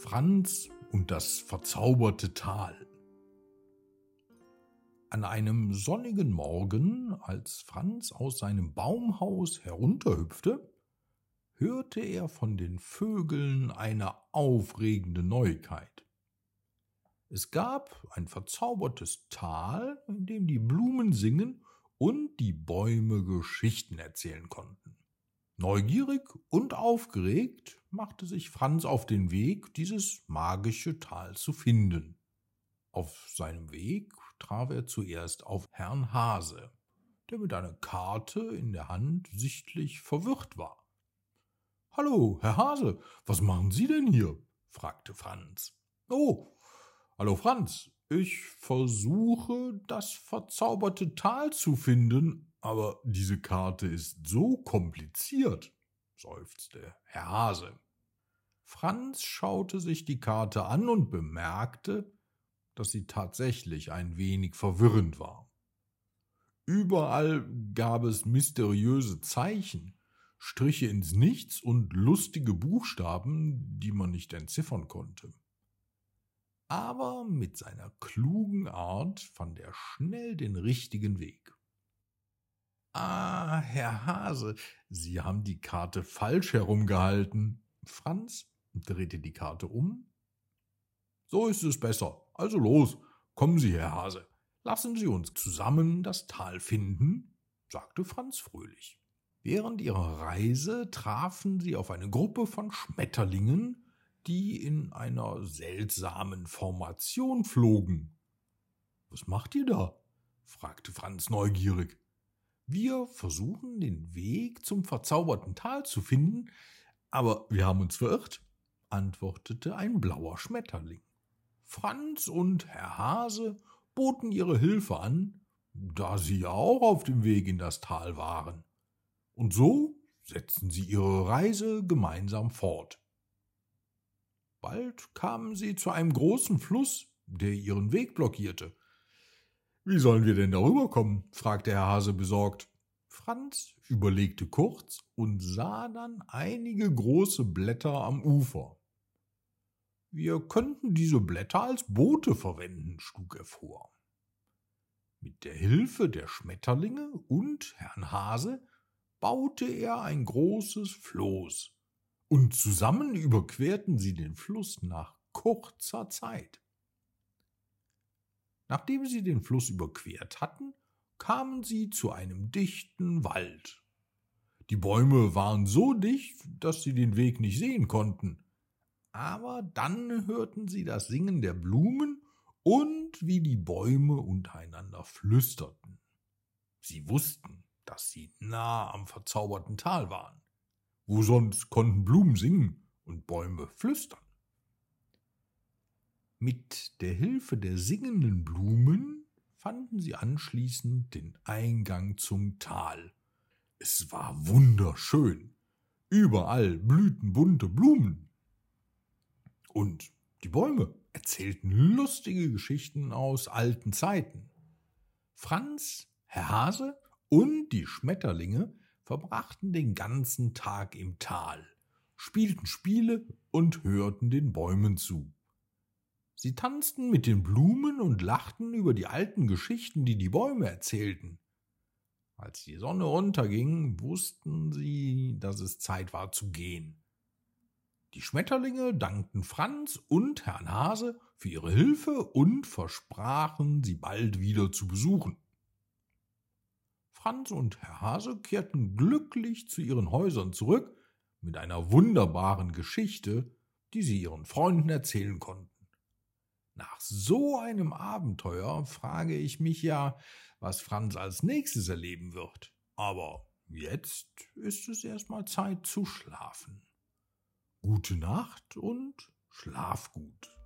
Franz und das verzauberte Tal. An einem sonnigen Morgen, als Franz aus seinem Baumhaus herunterhüpfte, hörte er von den Vögeln eine aufregende Neuigkeit. Es gab ein verzaubertes Tal, in dem die Blumen singen und die Bäume Geschichten erzählen konnten. Neugierig und aufgeregt machte sich Franz auf den Weg, dieses magische Tal zu finden. Auf seinem Weg traf er zuerst auf Herrn Hase, der mit einer Karte in der Hand sichtlich verwirrt war. Hallo, Herr Hase, was machen Sie denn hier? fragte Franz. Oh, hallo Franz, ich versuche, das verzauberte Tal zu finden, aber diese Karte ist so kompliziert, seufzte Herr Hase. Franz schaute sich die Karte an und bemerkte, dass sie tatsächlich ein wenig verwirrend war. Überall gab es mysteriöse Zeichen, Striche ins Nichts und lustige Buchstaben, die man nicht entziffern konnte. Aber mit seiner klugen Art fand er schnell den richtigen Weg. Ah, Herr Hase, Sie haben die Karte falsch herumgehalten. Franz drehte die Karte um. So ist es besser. Also los, kommen Sie, Herr Hase. Lassen Sie uns zusammen das Tal finden, sagte Franz fröhlich. Während ihrer Reise trafen sie auf eine Gruppe von Schmetterlingen, die in einer seltsamen Formation flogen. Was macht ihr da? fragte Franz neugierig. Wir versuchen den Weg zum verzauberten Tal zu finden, aber wir haben uns verirrt, antwortete ein blauer Schmetterling. Franz und Herr Hase boten ihre Hilfe an, da sie ja auch auf dem Weg in das Tal waren. Und so setzten sie ihre Reise gemeinsam fort. Bald kamen sie zu einem großen Fluss, der ihren Weg blockierte. Wie sollen wir denn darüber kommen? fragte Herr Hase besorgt. Franz überlegte kurz und sah dann einige große Blätter am Ufer. Wir könnten diese Blätter als Boote verwenden, schlug er vor. Mit der Hilfe der Schmetterlinge und Herrn Hase baute er ein großes Floß, und zusammen überquerten sie den Fluss nach kurzer Zeit. Nachdem sie den Fluss überquert hatten, kamen sie zu einem dichten Wald. Die Bäume waren so dicht, dass sie den Weg nicht sehen konnten, aber dann hörten sie das Singen der Blumen und wie die Bäume untereinander flüsterten. Sie wussten, dass sie nah am verzauberten Tal waren. Wo sonst konnten Blumen singen und Bäume flüstern? Mit der Hilfe der singenden Blumen fanden sie anschließend den Eingang zum Tal. Es war wunderschön. Überall blühten bunte Blumen. Und die Bäume erzählten lustige Geschichten aus alten Zeiten. Franz, Herr Hase und die Schmetterlinge verbrachten den ganzen Tag im Tal, spielten Spiele und hörten den Bäumen zu. Sie tanzten mit den Blumen und lachten über die alten Geschichten, die die Bäume erzählten. Als die Sonne unterging, wussten sie, dass es Zeit war zu gehen. Die Schmetterlinge dankten Franz und Herrn Hase für ihre Hilfe und versprachen, sie bald wieder zu besuchen. Franz und Herr Hase kehrten glücklich zu ihren Häusern zurück mit einer wunderbaren Geschichte, die sie ihren Freunden erzählen konnten. Nach so einem Abenteuer frage ich mich ja, was Franz als nächstes erleben wird. Aber jetzt ist es erstmal Zeit zu schlafen. Gute Nacht und schlaf gut.